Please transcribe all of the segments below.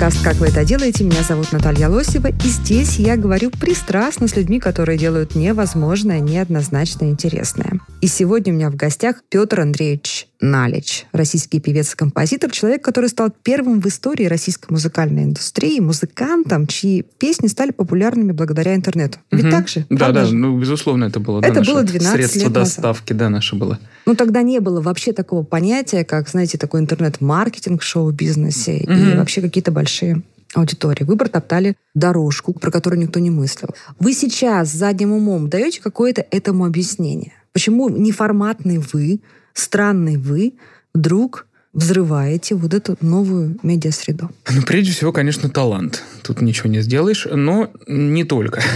Подкаст «Как вы это делаете?». Меня зовут Наталья Лосева. И здесь я говорю пристрастно с людьми, которые делают невозможное, неоднозначно интересное. И сегодня у меня в гостях Петр Андреевич Налич, российский певец и композитор, человек, который стал первым в истории российской музыкальной индустрии музыкантом, чьи песни стали популярными благодаря интернету. Ведь Мгм. так же? Да, Правда да, же? ну, безусловно, это было. Это да, было 12 Средство лет назад. доставки, да, наше было. Ну, тогда не было вообще такого понятия, как, знаете, такой интернет-маркетинг в шоу-бизнесе и Мгм. вообще какие-то большие аудитории. Вы протоптали дорожку, про которую никто не мыслил. Вы сейчас задним умом даете какое-то этому объяснение? Почему неформатный вы, странный вы вдруг взрываете вот эту новую медиасреду? Ну, прежде всего, конечно, талант. Тут ничего не сделаешь, но не только.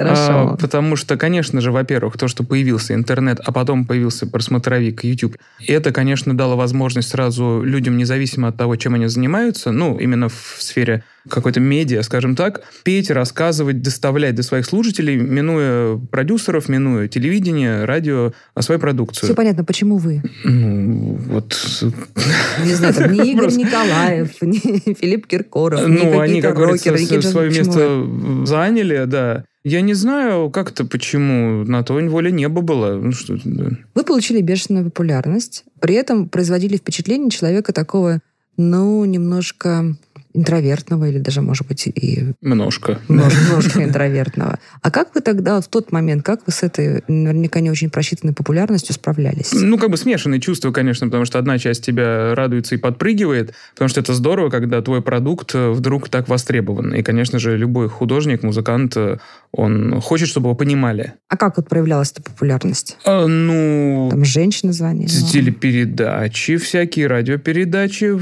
А, Хорошо. Потому что, конечно же, во-первых, то, что появился интернет, а потом появился просмотровик YouTube, это, конечно, дало возможность сразу людям, независимо от того, чем они занимаются, ну, именно в сфере какой-то медиа, скажем так, петь, рассказывать, доставлять до своих слушателей, минуя продюсеров, минуя телевидение, радио, а свою продукцию. Все понятно, почему вы? Ну, вот... Не знаю, там, не Игорь Николаев, не Филипп Киркоров, Ну, они, какие-то как говорится, рокеры, какие-то- свое вы? место заняли, да. Я не знаю, как-то почему. На то воля неба было. Ну, что, да. Вы получили бешеную популярность, при этом производили впечатление человека такого, ну, немножко интровертного или даже, может быть, и Немножко. немножко, интровертного. А как вы тогда, в тот момент, как вы с этой наверняка не очень просчитанной популярностью справлялись? Ну, как бы смешанные чувства, конечно, потому что одна часть тебя радуется и подпрыгивает, потому что это здорово, когда твой продукт э, вдруг так востребован. И, конечно же, любой художник, музыкант, э, он хочет, чтобы его понимали. А как вот проявлялась эта популярность? А, ну, Там женщины звонили? телепередачи, всякие радиопередачи.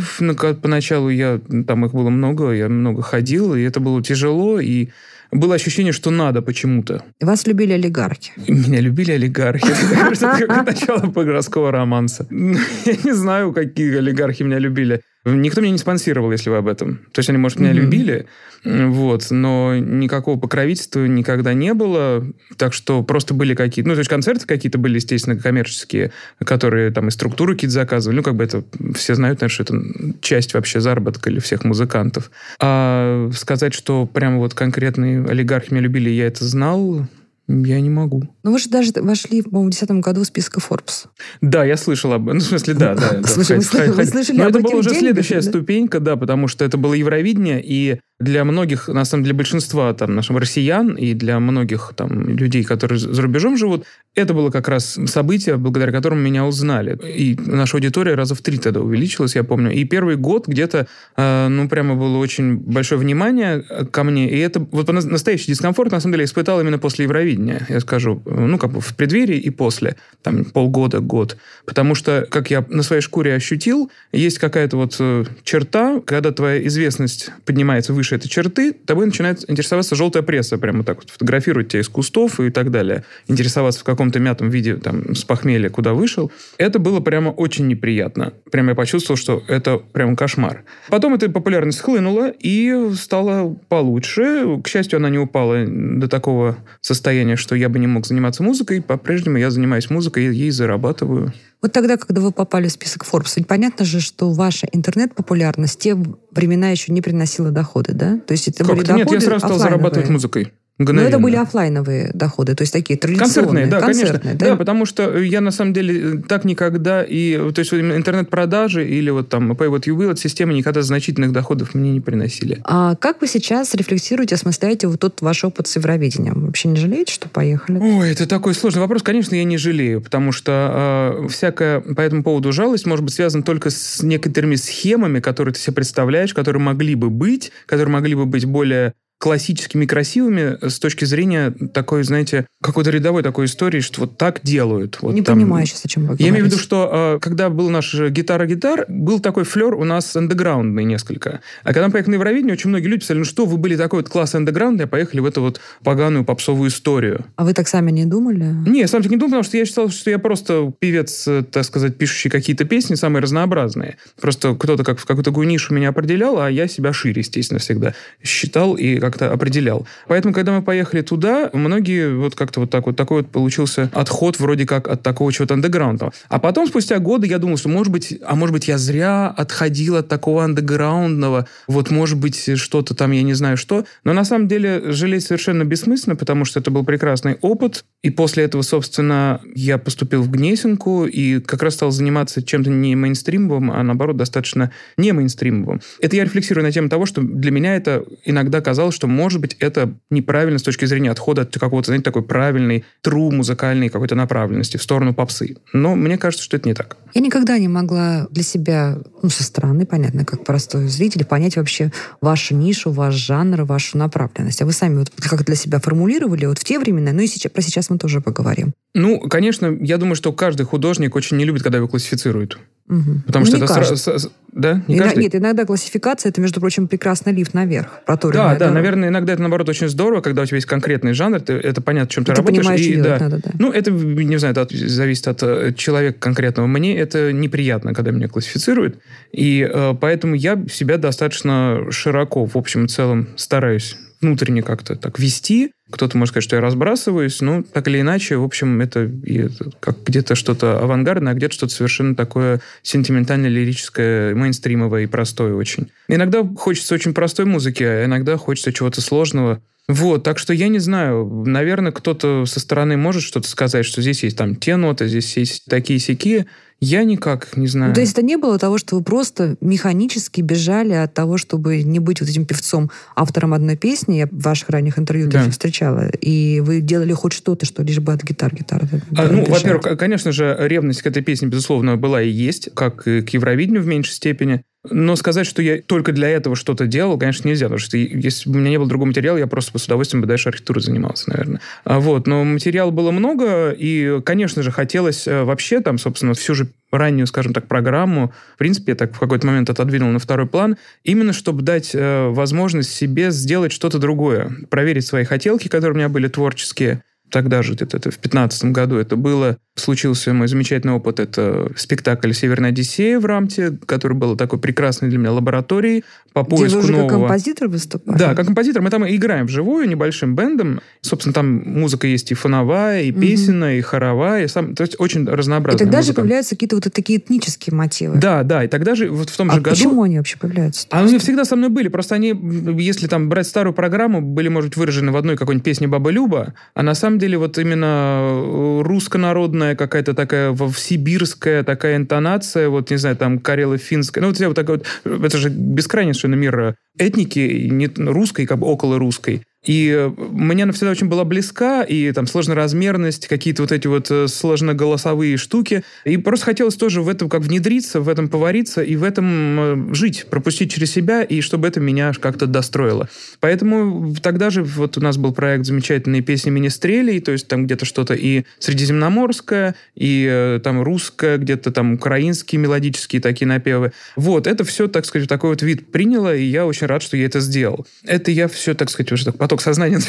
Поначалу я, там их было много, я много ходил, и это было тяжело, и было ощущение, что надо почему-то. Вас любили олигархи. Меня любили олигархи. Это как начало городского романса. Я не знаю, какие олигархи меня любили. Никто меня не спонсировал, если вы об этом. То есть они, может, меня Мгм. любили, вот, но никакого покровительства никогда не было. Так что просто были какие-то... Ну, то есть концерты какие-то были, естественно, коммерческие, которые там и структуры какие-то заказывали. Ну, как бы это... Все знают, наверное, что это часть вообще заработка или всех музыкантов. А сказать, что прямо вот конкретные олигархи меня любили, я это знал, я не могу. Ну, вы же даже вошли, по-моему, в 2010 году в список Forbes. Да, я слышал об этом. Ну, в смысле, да, да. да, В смысле, вы входи. слышали Но об это была уже следующая да? ступенька, да, потому что это было Евровидение, и для многих, на самом деле, для большинства там наших россиян и для многих там людей, которые за рубежом живут, это было как раз событие, благодаря которому меня узнали. И наша аудитория раза в три тогда увеличилась, я помню. И первый год где-то, э, ну, прямо было очень большое внимание ко мне. И это вот на- настоящий дискомфорт, на самом деле, испытал именно после Евровидения, я скажу. Ну, как бы в преддверии и после. Там полгода, год. Потому что, как я на своей шкуре ощутил, есть какая-то вот э, черта, когда твоя известность поднимается выше этой черты, тобой начинает интересоваться желтая пресса, прямо так вот фотографировать тебя из кустов и так далее. Интересоваться в каком-то мятом виде, там, с похмелья, куда вышел. Это было прямо очень неприятно. Прямо я почувствовал, что это прям кошмар. Потом эта популярность хлынула и стала получше. К счастью, она не упала до такого состояния, что я бы не мог заниматься музыкой. По-прежнему я занимаюсь музыкой и ей зарабатываю. Вот тогда, когда вы попали в список Forbes, ведь понятно же, что ваша интернет-популярность в те времена еще не приносила доходы, да? То есть это были Как-то нет, доходы я сразу стал зарабатывать музыкой. Но Мгновенно. это были оффлайновые доходы, то есть такие традиционные, Концертные, да, концертные, конечно. да? Да? потому что я на самом деле так никогда и то есть интернет-продажи или вот там Pay What You Will от системы никогда значительных доходов мне не приносили. А как вы сейчас рефлексируете, осмысляете вот тот ваш опыт с Евровидением? Вообще не жалеете, что поехали? Ой, это такой сложный вопрос. Конечно, я не жалею, потому что э, всякая по этому поводу жалость может быть связана только с некоторыми схемами, которые ты себе представляешь, которые могли бы быть, которые могли бы быть более классическими красивыми с точки зрения такой, знаете, какой-то рядовой такой истории, что вот так делают. Вот Не там- понимаю сейчас, о чем вы говорите. Я имею в виду, что э, когда был наш гитара-гитар, был такой флер у нас андеграундный несколько. А когда мы поехали на Евровидение, очень многие люди писали, ну что, вы были такой вот класс андеграундный, а поехали в эту вот поганую попсовую историю. А вы так сами не думали? Не, я сам так не думал, потому что я считал, что я просто певец, э, так сказать, пишущий какие-то песни самые разнообразные. Просто кто-то как в какую-то такую нишу меня определял, а я себя шире, естественно, всегда считал и как-то определял. Поэтому, когда мы поехали туда, многие вот как-то вот так вот, такой вот получился отход вроде как от такого чего-то андеграунда. А потом, спустя годы, я думал, что, может быть, а может быть, я зря отходил от такого андеграундного, вот, может быть, что-то там, я не знаю что. Но на самом деле жалеть совершенно бессмысленно, потому что это был прекрасный опыт. И после этого, собственно, я поступил в Гнесинку и как раз стал заниматься чем-то не мейнстримовым, а наоборот, достаточно не мейнстримовым. Это я рефлексирую на тему того, что для меня это иногда казалось, что, может быть, это неправильно с точки зрения отхода от какого-то, знаете, такой правильной, тру музыкальной какой-то направленности в сторону попсы. Но мне кажется, что это не так. Я никогда не могла для себя, ну, со стороны, понятно, как простой зритель, понять вообще вашу нишу, ваш жанр, вашу направленность. А вы сами вот как для себя формулировали вот в те времена, ну и сейчас, про сейчас мы тоже поговорим. Ну, конечно, я думаю, что каждый художник очень не любит, когда его классифицируют. Мгм. Потому Ну, что это каждый. сразу... Да? Не каждый? Нет, иногда классификация это, между прочим, прекрасный лифт наверх. Да, проторенная да, дорога. наверное, иногда это, наоборот, очень здорово, когда у тебя есть конкретный жанр, ты- это понятно, чем ты, И ты работаешь. понимаешь, и, что да. надо, да. Ну, это, не знаю, это от- зависит от э, человека конкретного. Мне это неприятно, когда меня классифицируют. И э, поэтому я себя достаточно широко, в общем и целом, стараюсь внутренне как-то так вести. Кто-то может сказать, что я разбрасываюсь, но так или иначе, в общем, это, это как где-то что-то авангардное, а где-то что-то совершенно такое сентиментально-лирическое, мейнстримовое и простое очень. Иногда хочется очень простой музыки, а иногда хочется чего-то сложного. Вот, так что я не знаю, наверное, кто-то со стороны может что-то сказать, что здесь есть там те ноты, здесь есть такие сяки. Я никак не знаю. Ну, то есть это не было того, что вы просто механически бежали от того, чтобы не быть вот этим певцом, автором одной песни, я в ваших ранних интервью Да. даже встречала, и вы делали хоть что-то, что лишь бы от гитар гитара. А, ну, во-первых, конечно же, ревность к этой песне, безусловно, была и есть, как и к Евровидению в меньшей степени. Но сказать, что я только для этого что-то делал, конечно, нельзя, потому что если бы у меня не было другого материала, я просто бы с удовольствием бы дальше архитектурой занимался, наверное. А Вот, но материала было много, и, конечно же, хотелось э, вообще там, собственно, всю же раннюю, скажем так, программу, в принципе, я так в какой-то момент отодвинул на второй план, именно чтобы дать э, возможность себе сделать что-то другое, проверить свои хотелки, которые у меня были творческие, тогда же, где-то это в 15 году это было, случился мой замечательный опыт, это спектакль «Северная Одиссея» в Рамте, который был такой прекрасной для меня лабораторией по Где поиску уже как нового. композитор выступали? Да, как композитор. Мы там и играем вживую небольшим бендом. Собственно, там музыка есть и фоновая, и песенная, и хоровая. И сам, то есть очень И разнообразная тогда же музыка. появляются какие-то вот такие этнические мотивы. Да, да. И тогда же, вот в том А же году... почему они вообще появляются? А они всегда со мной были. Просто они, если там брать старую программу, были, может быть, выражены в одной какой-нибудь песне «Баба Люба», а на самом деле вот именно э, руссконародная какая-то такая сибирская такая интонация, вот, не знаю, там карело-финская, ну, вот, вот такой вот, это же бескрайний совершенно мир э, этники, не русской, как бы около русской. И э, мне она всегда очень была близка, и там сложноразмерность, какие-то вот эти вот э, сложноголосовые штуки. И просто хотелось тоже в этом как внедриться, в этом повариться и в этом э, жить, пропустить через себя, и чтобы это меня как-то достроило. Поэтому тогда же вот у нас был проект «Замечательные песни министрелей», то есть там где-то что-то и средиземноморское, и там русское, где-то там украинские мелодические такие напевы. Вот, это все, так сказать, такой вот вид приняло, и я очень рад, что я это сделал. Это я все, так сказать, уже так поток сознания.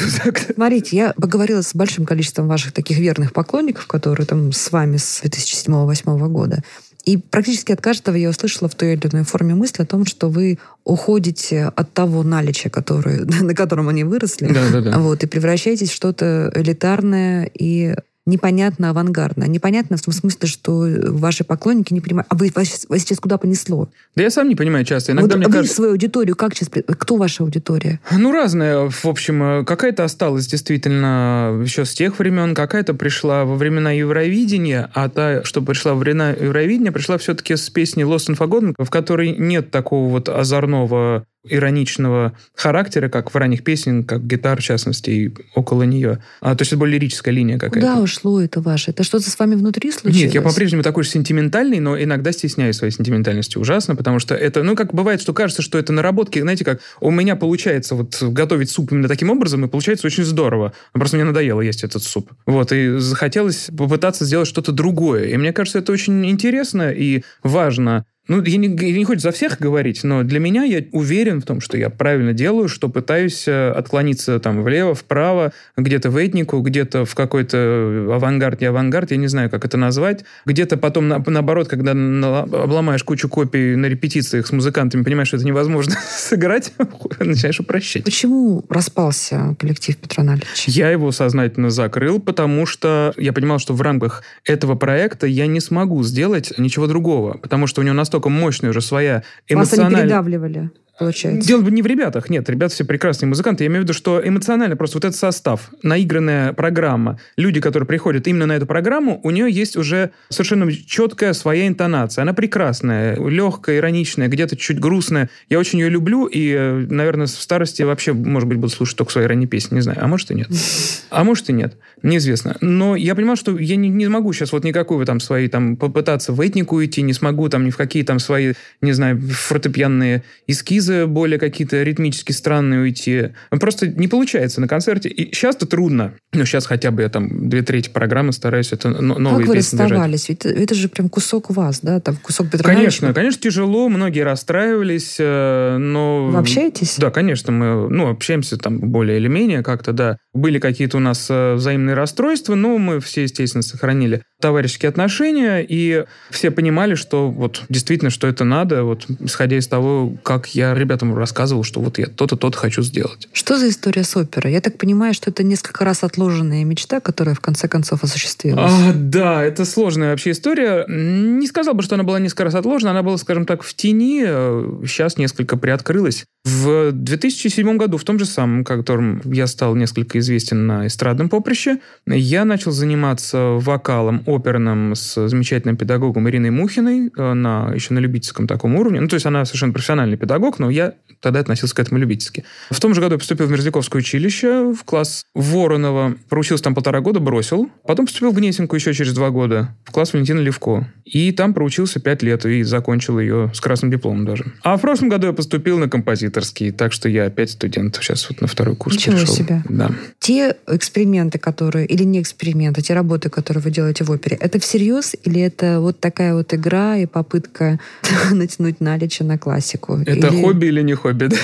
Смотрите, я поговорила с большим количеством ваших таких верных поклонников, которые там с вами с 2007-2008 года. И практически от каждого я услышала в той или иной форме мысль о том, что вы уходите от того наличия, которое, на котором они выросли, Да-да-да. вот, и превращаетесь в что-то элитарное и непонятно авангардное. Непонятно в том смысле, что ваши поклонники не понимают. А вы, вас, сейчас- вас сейчас куда понесло? Да я сам не понимаю часто. Иногда вот мне вы кажется... свою аудиторию как сейчас... Кто ваша аудитория? Ну, разная. В общем, э, какая-то осталась действительно еще с тех времен, какая-то пришла во времена Евровидения, а та, что пришла во времена Евровидения, пришла все-таки с песней Lost and Forgotten, в которой нет такого вот озорного ироничного характера, как в ранних песнях, как гитар, в частности, и около нее. А, то есть это более лирическая линия какая-то. Куда ушло это ваше? Это что-то с вами внутри случилось? Нет, я по-прежнему такой же сентиментальный, но иногда стесняюсь своей сентиментальности ужасно, потому что это, ну, как бывает, что кажется, что это наработки, знаете, как у меня получается вот готовить суп именно таким образом, и получается очень здорово. Просто мне надоело есть этот суп. Вот, и захотелось попытаться сделать что-то другое. И мне кажется, это очень интересно и важно ну, я не, я не хочу за всех говорить, но для меня я уверен в том, что я правильно делаю, что пытаюсь э, отклониться там влево, вправо, где-то в этнику, где-то в какой-то авангард, не авангард, я не знаю, как это назвать. Где-то потом, на, наоборот, когда на, обломаешь кучу копий на репетициях с музыкантами, понимаешь, что это невозможно сыграть, начинаешь упрощать. Почему распался коллектив Петра? Я его сознательно закрыл, потому что я понимал, что в рамках этого проекта я не смогу сделать ничего другого, потому что у него настолько настолько мощная уже своя эмоциональная... Вас они передавливали получается. Дело не в ребятах, нет, ребята все прекрасные музыканты. Я имею в виду, что эмоционально просто вот этот состав, наигранная программа, люди, которые приходят именно на эту программу, у нее есть уже совершенно четкая своя интонация. Она прекрасная, легкая, ироничная, где-то чуть грустная. Я очень ее люблю, и, э, наверное, в старости вообще, может быть, буду слушать только свои ранние песни, не знаю. А может и нет. А может и нет. Неизвестно. Но я понимаю, что я не, не могу сейчас вот никакую там свои там попытаться в этнику идти, не смогу там ни в какие там свои, не знаю, фортепианные эскизы более какие-то ритмически странные уйти. Просто не получается на концерте. И сейчас-то трудно. Но сейчас хотя бы я там две трети программы стараюсь это новые как вы песни расставались? Ведь это же прям кусок вас, да? Там кусок Петра Конечно, конечно, тяжело. Многие расстраивались, э, но... Вы общаетесь? Да, конечно, мы ну, общаемся там более или менее как-то, да. Были какие-то у нас э, взаимные расстройства, но мы все, естественно, сохранили товарищеские отношения, и все понимали, что вот действительно, что это надо, вот исходя из того, как я ребятам рассказывал, что вот я то-то, то-то хочу сделать. Что за история с оперой? Я так понимаю, что это несколько раз отложенная мечта, которая в конце концов осуществилась. А, да, это сложная вообще история. Не сказал бы, что она была несколько раз отложена, она была, скажем так, в тени, сейчас несколько приоткрылась. В 2007 году, в том же самом, которым я стал несколько известен на эстрадном поприще, я начал заниматься вокалом оперным с замечательным педагогом Ириной Мухиной э, на, еще на любительском таком уровне. Ну, то есть она совершенно профессиональный педагог, но я тогда относился к этому любительски. В том же году я поступил в Мерзляковское училище, в класс Воронова. Проучился там полтора года, бросил. Потом поступил в Гнесинку еще через два года, в класс Валентина Левко. И там проучился пять лет и закончил ее с красным дипломом даже. А в прошлом году я поступил на композиторский, так что я опять студент. Сейчас вот на второй курс Ничего перешел. себе. Да. Те эксперименты, которые, или не эксперименты, те работы, которые вы делаете в опере, это всерьез или это вот такая вот игра и попытка натянуть наличие на классику? Это Или- хобби или не хобби, да?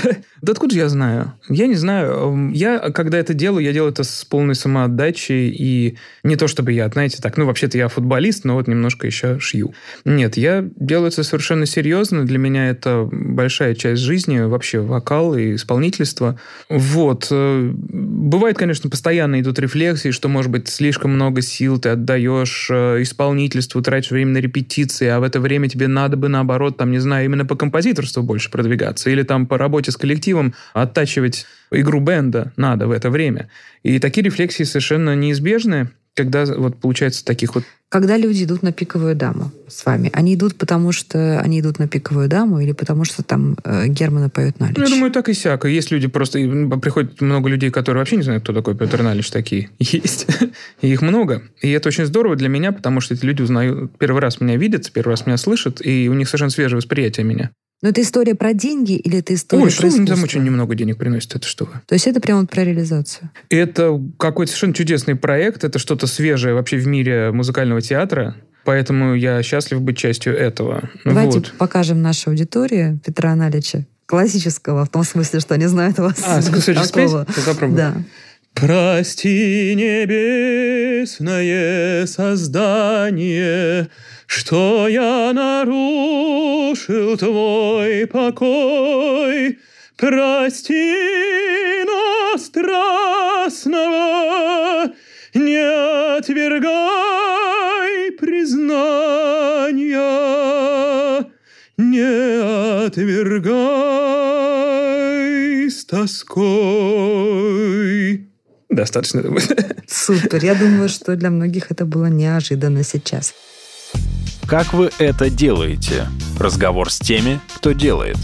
Да откуда я знаю? Я не знаю. Я, когда это делаю, я делаю это с полной самоотдачей. И не то, чтобы я, знаете, так, ну, вообще-то я футболист, но вот немножко еще шью. Нет, я делаю это совершенно серьезно. Для меня это большая часть жизни, вообще вокал и исполнительство. Вот. Э, Бывает, конечно, постоянно идут рефлексии, что, может быть, слишком много сил ты отдаешь э, исполнительству, тратишь время на репетиции, а в это время тебе надо бы, наоборот, там, не знаю, именно по композиторству больше продвигаться, или там по работе с коллективом оттачивать игру бенда надо в это время. И такие рефлексии совершенно неизбежны, когда вот получается таких вот Когда люди идут на пиковую даму с вами, они идут потому, что они идут на пиковую даму или потому, что там э, Германа поет Налич? Ну, я думаю, так и сяко. Есть люди просто... Приходит много людей, которые вообще не знают, кто такой Петр Налич такие. Есть. И их много. И это очень здорово для меня, потому что эти люди узнают... Первый раз меня видят, первый раз меня слышат, и у них совершенно свежее восприятие меня. Но это история про деньги или это история Ой, про они там искусство? очень немного денег приносит, это что вы? То есть это прямо вот про реализацию. Это какой-то совершенно чудесный проект, это что-то свежее вообще в мире музыкального театра, поэтому я счастлив быть частью этого. Давайте Вот. покажем нашей аудитории Петра Аналича. Классического, в том смысле, что они знают вас. А, спеть? такого. Да. Прости, небесное создание, что я нарушил твой покой. Прости нас страстного, не отвергай признания, не отвергай с тоской. Достаточно, думаю. Супер. Я думаю, что для многих это было неожиданно сейчас. Как вы это делаете? Разговор с теми, кто делает.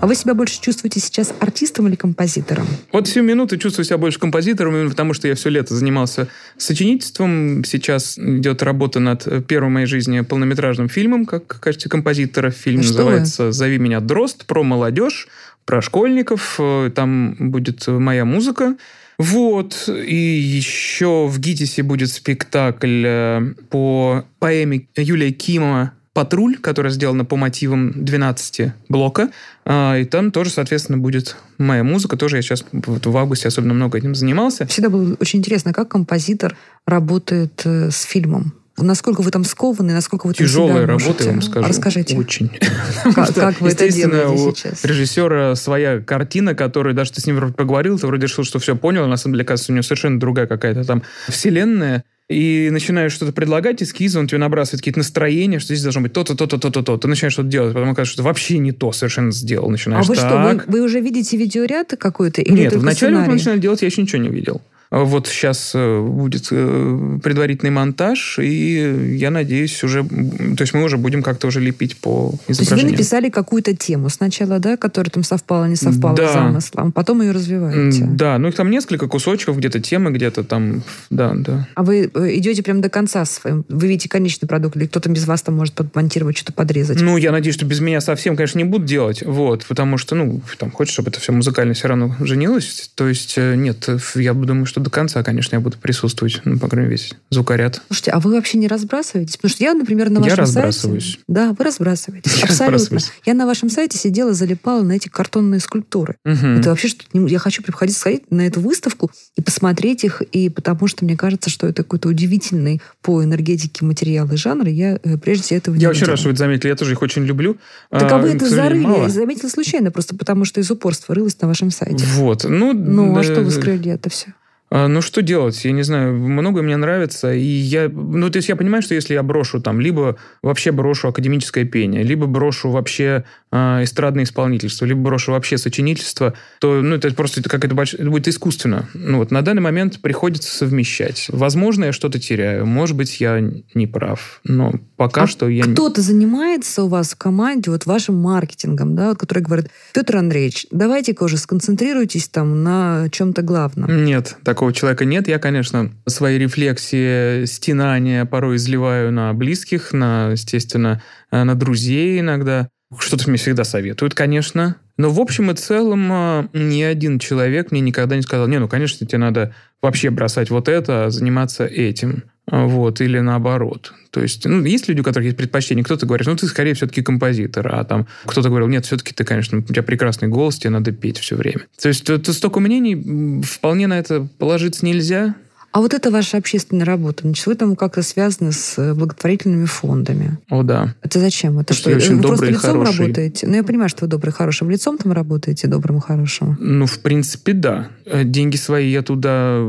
А вы себя больше чувствуете сейчас артистом или композитором? Вот всю минуту чувствую себя больше композитором, именно потому что я все лето занимался сочинительством. Сейчас идет работа над первым в моей жизни полнометражным фильмом, как в качестве композитора. Фильм Что называется «Зови меня Дрозд», про молодежь, про школьников. Э, Там будет моя музыка. Вот. И еще в ГИТИСе будет спектакль э, по поэме Юлия Кимова «Патруль», которая сделана по мотивам 12 блока. А, И там тоже, соответственно, будет моя музыка. Тоже я сейчас вот в августе особенно много этим занимался. Всегда было очень интересно, как композитор работает э, с фильмом. Насколько вы там скованы, насколько вы Тяжелая работа, можете? я вам скажу. Расскажите. Очень. Как, как вы это делаете у сейчас? режиссера своя картина, которую даже ты с ним вроде поговорил, ты вроде решил, что все понял, а на самом деле, оказывается, у него совершенно другая какая-то там вселенная. И начинаешь что-то предлагать, эскизы, он тебе набрасывает какие-то настроения, что здесь должно быть то-то, то-то, то-то, то. Ты начинаешь что-то делать, потом оказывается, что вообще не то совершенно сделал. А Начинаешь вы что, вы, так. вы уже видите видеоряд какой-то? Или Нет, вначале, вот мы сценарий? начинали делать, я еще ничего не видел. А Вот сейчас э, будет э, предварительный монтаж, и я надеюсь, уже... То есть мы уже будем как-то уже лепить по То есть вы изображению. написали какую-то тему сначала, да, которая там совпала, не совпала Да. с замыслом, потом ее развиваете. Да, ну их там несколько кусочков, где-то темы, где-то там... Да, да. А вы э, идете прям до конца своим? Вы видите конечный продукт, или кто-то без вас там может подмонтировать, что-то подрезать? Ну, я надеюсь, что без меня совсем, конечно, не будут делать, вот, потому что, ну, там, хочешь, чтобы это все музыкально все равно женилось, то есть, нет, я думаю, что до конца, конечно, я буду присутствовать, ну, по крайней мере, весь звукоряд. Слушайте, а вы вообще не разбрасываетесь? Потому что я, например, на Я вашем разбрасываюсь. сайте... Да, вы разбрасываетесь. Я Абсолютно. разбрасываюсь. Я на вашем сайте сидела, залипала на эти картонные скульптуры. Мгм. Это вообще что-то... не- Я хочу приходить сходить на эту выставку и посмотреть их, и потому что мне кажется, что это какой-то удивительный по энергетике материал и жанр, и я э, прежде всего этого не Я очень рад, что вы заметили, я тоже их очень люблю. Так а вы к это зарыли, мало. я заметила случайно, просто потому что из упорства рылась на вашем сайте. Вот, ну... Ну, а да, что вы скрыли это все? А, Ну, что делать? Я не знаю, многое мне нравится, и я... Ну, то есть я понимаю, что если я брошу там, либо вообще брошу академическое пение, либо брошу вообще а, эстрадное исполнительство, либо брошу вообще сочинительство, то, ну, это просто как это, больш- это будет искусственно. Ну, вот на данный момент приходится совмещать. Возможно, я что-то теряю, может быть, я не прав, но пока А что я... Кто-то занимается у вас в команде вот вашим маркетингом, да, вот, который говорит, Петр Андреевич, давайте-ка уже сконцентрируйтесь там на чем-то главном. Нет, такого человека нет. Я, конечно, свои рефлексии, стенания порой изливаю на близких, на, естественно, э, на друзей иногда. Что-то мне всегда советуют, конечно. Но в общем и целом э, ни один человек мне никогда не сказал, не, ну, конечно, тебе надо вообще бросать вот это, а заниматься этим. Вот, или наоборот. То есть, ну, есть люди, у которых есть предпочтение. Кто-то говорит, ну, ты скорее все-таки композитор. А там кто-то говорил, нет, все-таки ты, конечно, у тебя прекрасный голос, тебе надо петь все время. То есть, это столько мнений, вполне на это положиться нельзя. А вот это ваша общественная работа, значит, вы там как-то связаны с э, благотворительными фондами. О, да. Это зачем? Это что, что очень вы просто добрый и лицом хороший. работаете? Ну, я понимаю, что вы добрый хороший. Лицом там работаете, добрым и хорошим? Ну, в принципе, да. Э, Деньги свои я туда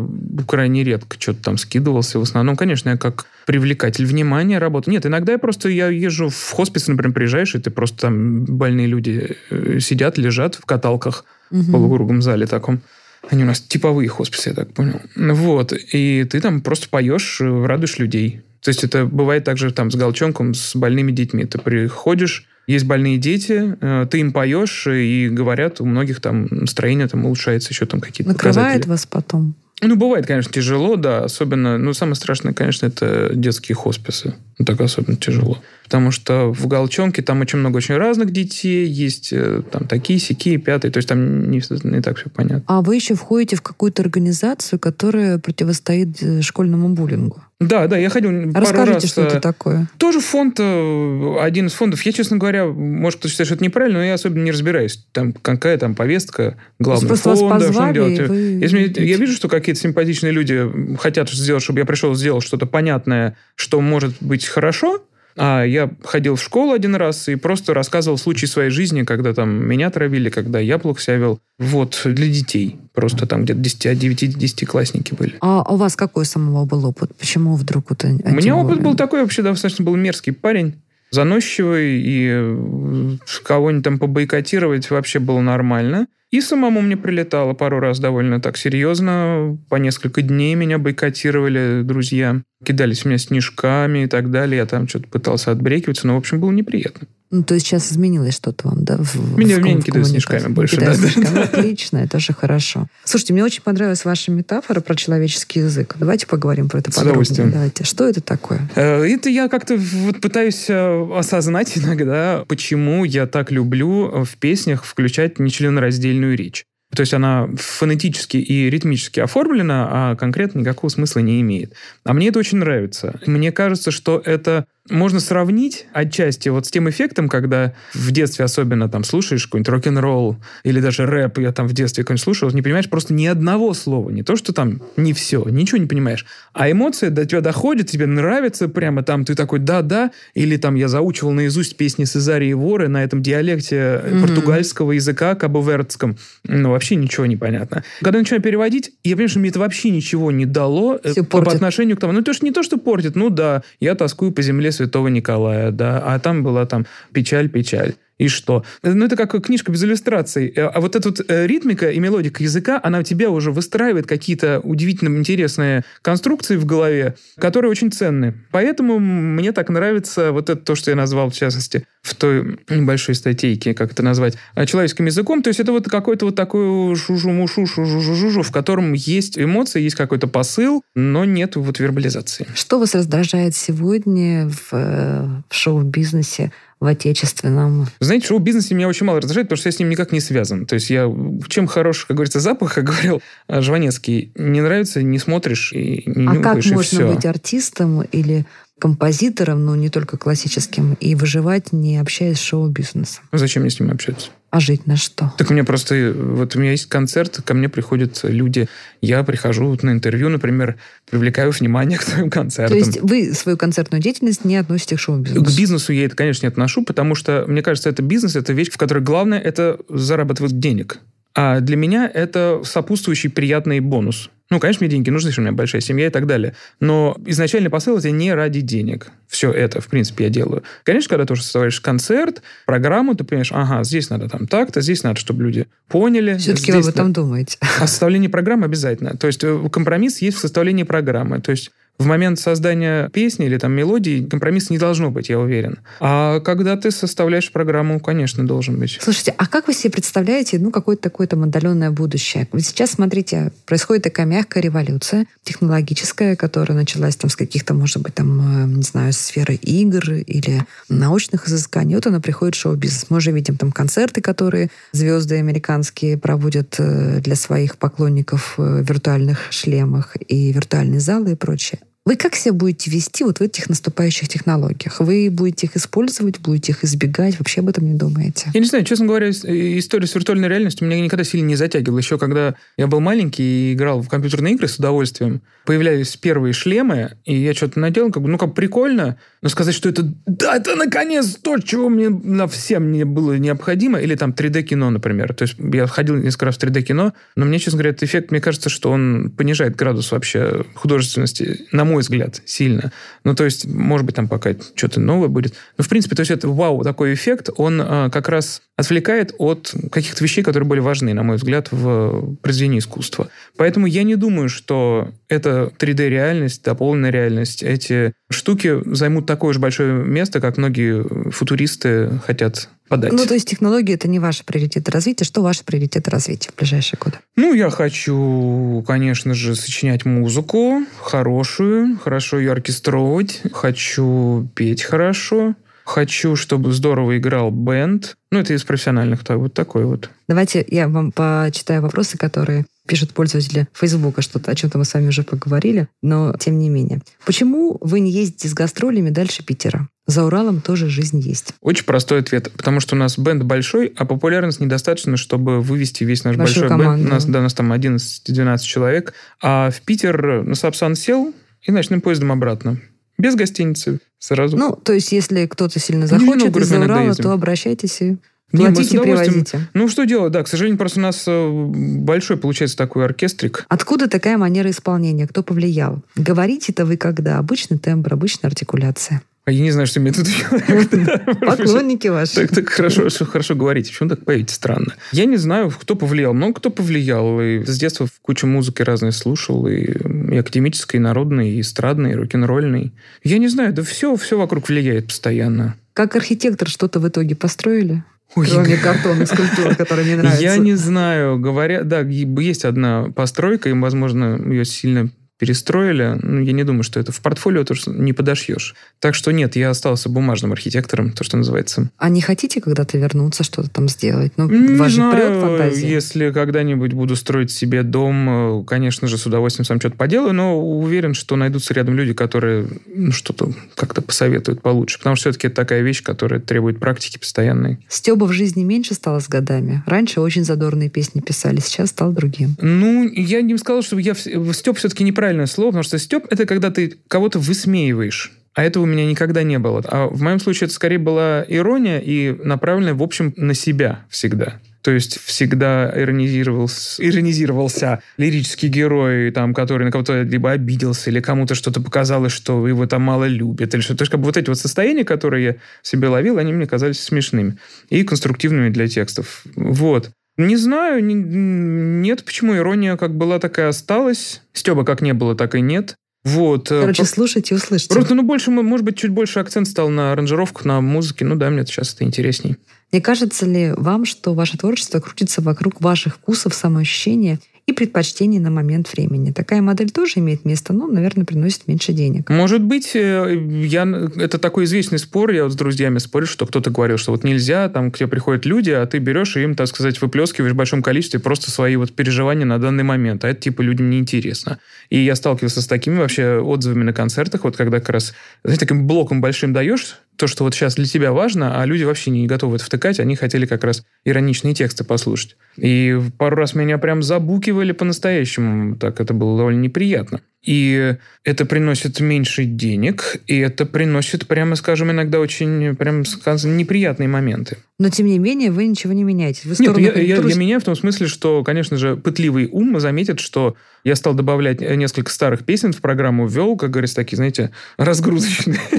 крайне редко что-то там скидывался. В основном, конечно, я как привлекатель внимания работаю. Нет, иногда я просто я езжу в хоспис, например, приезжаешь, и ты просто там больные люди э, сидят, лежат в каталках в полукруглом зале таком. Они у нас типовые хосписы, я так понял. Вот. И ты там просто поешь, э, радуешь людей. То есть это бывает также там с галчонком, с больными детьми. Ты приходишь, есть больные дети, э, ты им поешь, и говорят, у многих там настроение там улучшается, еще там какие-то Накрывает показатели. вас потом? Ну, бывает, конечно, тяжело, да. Особенно, ну, самое страшное, конечно, это детские хосписы. Ну, так особенно тяжело. Потому что в Галчонке там очень много очень разных детей, есть э, там такие, сякие, пятые. То есть там не, не так все понятно. А вы еще входите в какую-то организацию, которая противостоит э, школьному буллингу. Да, да, я ходил пару Расскажите, раз. что э, это такое. Тоже фонд, э, один из фондов. Я, честно говоря, может, кто-то считает, что это неправильно, но я особенно не разбираюсь. Там какая там повестка просто вас фонда, что и вы Если идете. я вижу, что какие-то симпатичные люди хотят сделать, чтобы я пришел, сделал что-то понятное, что может быть хорошо, а я ходил в школу один раз и просто рассказывал случаи своей жизни, когда там меня травили, когда я плохо себя вел. Вот, для детей. Просто там где-то 9-10 классники были. А у вас какой самого был опыт? Почему вдруг вот У меня опыт был такой, вообще достаточно был мерзкий парень, заносчивый, и э, кого-нибудь там побойкотировать вообще было нормально. И самому мне прилетало пару раз довольно так серьезно. По несколько дней меня бойкотировали друзья. Кидались в меня снежками и так далее. Я там что-то пытался отбрекиваться, но, в общем, было неприятно. Ну, то есть сейчас изменилось что-то вам, да? В, Меня- в меня не кидают снежками больше, да. снежками. Отлично, это же хорошо. Слушайте, мне очень понравилась ваша метафора про человеческий язык. Давайте поговорим про это С подробнее. Давайте. Что это такое? Э, Это я как-то вот пытаюсь э, осознать иногда, почему я так люблю э, в песнях включать нечленораздельную речь. То есть она фонетически и ритмически оформлена, а конкретно никакого смысла не имеет. А мне это очень нравится. Мне кажется, что это можно сравнить отчасти вот с тем эффектом, когда в детстве особенно там слушаешь какой-нибудь рок-н-ролл или даже рэп, я там в детстве какой-нибудь слушал, не понимаешь просто ни одного слова. Не то, что там не все, ничего не понимаешь. А эмоция до тебя доходит, тебе нравится прямо там, ты такой да-да, или там я заучивал наизусть песни Сезарии Воры на этом диалекте Мгм. португальского языка, кабовердском. Ну, вообще ничего не понятно. Когда начинаю переводить, я понимаю, что мне это вообще ничего не дало э, Всё по, по отношению к тому. Ну, то, что не то, что портит, ну да, я тоскую по земле святого Николая, да, а там была там печаль, печаль. И что? Ну, это как книжка без иллюстраций. Э, А вот эта вот э, ритмика и мелодика языка, она у тебя уже выстраивает какие-то удивительно интересные конструкции в голове, которые очень ценны. Поэтому мне так нравится вот это то, что я назвал, в частности, в той небольшой статейке, как это назвать, э, человеческим языком. То есть это вот какой-то вот такой шужу-мушу, шужу-жужу, в котором есть эмоции, есть какой-то посыл, но нет вот вербализации. Что вас раздражает сегодня в, э, в шоу-бизнесе, в отечественном? Знаете, шоу-бизнесе меня очень мало раздражает, потому что я с ним никак не связан. То есть я... Чем хорош, как говорится, запах, как говорил э, Жванецкий, не нравится, не смотришь и не а как нюхаешь, и можно все. быть артистом или композитором, но не только классическим, и выживать, не общаясь с шоу-бизнесом? Ну, Зачем мне с ним общаться? А жить на что? Так у меня просто... э, Вот у меня есть концерт, ко мне приходят люди. Я прихожу вот на интервью, например, привлекаю внимание к своим То концертам. есть вы свою концертную деятельность не относите к К шоу-бизнесу? бизнесу я это, конечно, не отношу, потому что, мне кажется, это бизнес, это вещь, в которой главное это зарабатывать денег. А для меня это сопутствующий приятный бонус. Ну, конечно, мне деньги нужны, что у меня большая семья и так далее. Но изначальный посыл это не ради денег. Все это, в принципе, я делаю. Конечно, когда ты уже составляешь концерт, программу, ты понимаешь, ага, здесь надо там так-то, здесь надо, чтобы люди поняли. Все-таки вы об этом надо- думаете. а составление программы обязательно. То есть э, компромисс есть в составлении программы. То есть в момент создания песни или там мелодии компромисса не должно быть, я уверен. А когда ты составляешь программу, конечно, должен быть. Слушайте, а как вы себе представляете, ну, какое-то такое там отдаленное будущее? Ведь сейчас, смотрите, происходит такая мягкая революция технологическая, которая началась там с каких-то, может быть, там, э, не знаю, сферы игр или научных изысканий. Вот она приходит в шоу-бизнес. Мы уже видим там концерты, которые звезды американские проводят э, для своих поклонников э, в виртуальных шлемах и виртуальные залы и прочее. Вы как себя будете вести вот в этих наступающих технологиях? Вы будете их использовать, будете их избегать? Вообще об этом не думаете? Я не знаю, честно говоря, э, история с виртуальной реальностью меня никогда сильно не затягивала. Еще когда я был маленький и играл в компьютерные игры с удовольствием, появлялись первые шлемы, и я что-то надел, как бы, ну, как прикольно, но сказать, что это, да, это наконец то, чего мне на всем не было необходимо, или там 3D-кино, например. То есть я ходил несколько раз в 3D-кино, но мне, честно говоря, этот эффект, мне кажется, что он понижает градус вообще художественности, на мой взгляд, сильно. Ну, то есть, может быть, там пока что-то новое будет. Но, в принципе, то есть это вау, такой эффект, он а, как раз отвлекает от каких-то вещей, которые были важны, на мой взгляд, в произведении искусства. Поэтому я не думаю, что это 3D-реальность, дополненная реальность, эти штуки займут такое же большое место, как многие футуристы хотят подать. Ну, то есть технологии это не ваши приоритеты развития. Что ваши приоритеты развития в ближайшие годы? Ну, я хочу, конечно же, сочинять музыку хорошую, хорошо ее оркестровать. Хочу петь хорошо. Хочу, чтобы здорово играл бенд. Ну, это из профессиональных, так, вот такой вот. Давайте я вам почитаю вопросы, которые пишут пользователи Фейсбука, что-то, о чем-то мы с вами уже поговорили, но тем не менее. Почему вы не ездите с гастролями дальше Питера? За Уралом тоже жизнь есть. Очень простой ответ. Потому что у нас бенд большой, а популярность недостаточно, чтобы вывести весь наш Большую большой команду. бенд. У нас, да, у нас там 11-12 человек. А в Питер на Сапсан сел и ночным поездом обратно. Без гостиницы. Сразу. Ну, то есть, если кто-то сильно Нижний захочет из-за Урала, то обращайтесь и Не, мы платите, привозите. Ну, что делать? Да, к сожалению, просто у нас э, большой получается такой оркестрик. Откуда такая манера исполнения? Кто повлиял? Говорите-то вы когда? Обычный тембр, обычная артикуляция. А я не знаю, что виду человек. Поклонники ваши. Так, так хорошо, хорошо говорите. Почему так поете странно? Я не знаю, кто повлиял. Много кто повлиял. И с детства кучу музыки разной слушал. И, и академической, и народной, и эстрадной, и рок-н-ролльной. Я не знаю, да все, все вокруг влияет постоянно. Как архитектор что-то в итоге построили? Ой, Кроме картонной скульптуры, которая мне нравится. Я не знаю. Говорят, да, есть одна постройка, им, возможно, ее сильно перестроили. Ну, я не думаю, что это в портфолио тоже не подошьешь. Так что нет, я остался бумажным архитектором, то, что называется. А не хотите когда-то вернуться, что-то там сделать? Ну, Не вас же прет знаю, фантазия. если когда-нибудь буду строить себе дом, э, конечно же, с удовольствием сам что-то поделаю, но уверен, что найдутся рядом люди, которые ну, что-то как-то посоветуют получше. Потому что все-таки это такая вещь, которая требует практики постоянной. Стеба в жизни меньше стало с годами. Раньше очень задорные песни писали, сейчас стал другим. Ну, я не сказал, что я... Степ все-таки неправильное слово, потому что степ это когда ты кого-то высмеиваешь. А этого у меня никогда не было. А в моем случае это скорее была ирония и направленная, в общем, на себя всегда. То есть всегда иронизировался, иронизировался лирический герой, там, который на кого-то либо обиделся, или кому-то что-то показалось, что его там мало любят, или что. То есть как бы вот эти вот состояния, которые я себе ловил, они мне казались смешными и конструктивными для текстов. Вот. Не знаю, не- нет, почему ирония как была, такая осталась. Стеба как не было, так и нет. Вот. э, Короче, про- слушайте и услышите. Просто, ну, больше, может быть, чуть больше акцент стал на аранжировках, на музыке. Ну да, мне сейчас это интересней. Не кажется ли вам, что ваше творчество крутится вокруг ваших вкусов, самоощущения и предпочтений на момент времени? Такая модель тоже имеет место, но, наверное, приносит меньше денег. Может быть, э, я, это такой известный спор, я вот с друзьями спорю, что кто-то говорил, что вот нельзя, там к тебе приходят люди, а ты берешь и им, так сказать, выплескиваешь в большом количестве просто свои вот переживания на данный момент, а это типа людям неинтересно. И я сталкивался с такими вообще отзывами на концертах, вот когда как раз, знаете, таким блоком большим даешь то, что вот сейчас для тебя важно, а люди вообще не готовы это втыкать, они хотели как раз ироничные тексты послушать. И пару раз меня прям забукивали по-настоящему, так это было довольно неприятно. И это приносит меньше денег, и это приносит, прямо скажем, иногда очень, прям скажем, неприятные моменты. Но, тем не менее, вы ничего не меняете. Вы Нет, я, я- я меняю в том смысле, что, конечно же, пытливый ум заметит, что я стал добавлять несколько старых песен в программу, ввел, как говорится, такие, знаете, разгрузочные.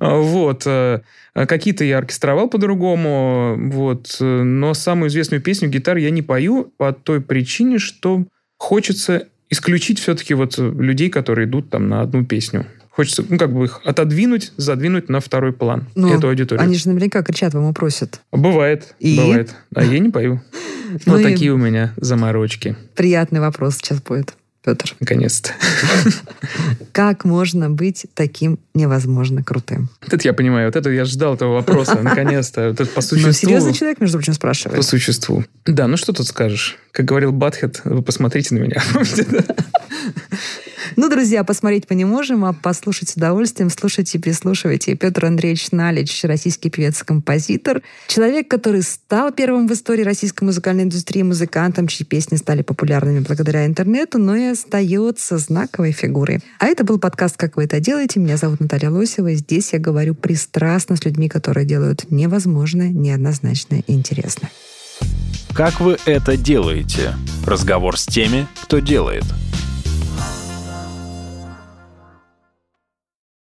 Вот. э, Какие-то я оркестровал по-другому, вот. э, Но самую известную песню гитар я не пою по той причине, что хочется исключить все-таки вот людей, которые идут там на одну песню. Хочется, ну, как бы их отодвинуть, задвинуть на второй план Ну, эту аудиторию. Они же наверняка кричат вам и просят. Бывает, И? бывает. А я не пою. Ну Вот и- такие у меня заморочки. Приятный вопрос сейчас будет, Петр. Наконец-то. Как можно быть таким невозможно крутым? Вот это я понимаю. Вот это я ждал этого вопроса. Наконец-то. Вот это по Ну, существу. серьезный человек, между прочим, По спрашивает. существу. Да, ну что тут скажешь? Как говорил Батхед, вы посмотрите на меня. Ну, друзья, посмотреть мы не можем, а послушать с удовольствием. Слушайте, прислушивайте. Петр Андреевич Налич, российский певец-композитор. Человек, который стал первым в истории российской музыкальной индустрии музыкантом, чьи песни стали популярными благодаря интернету, но и остается знаковой фигурой. А это был подкаст «Как вы это делаете?». Меня зовут Наталья Лосева. и Здесь я говорю пристрастно с людьми, которые делают невозможное, неоднозначное и интересное. Как вы это делаете? Разговор с теми, кто делает.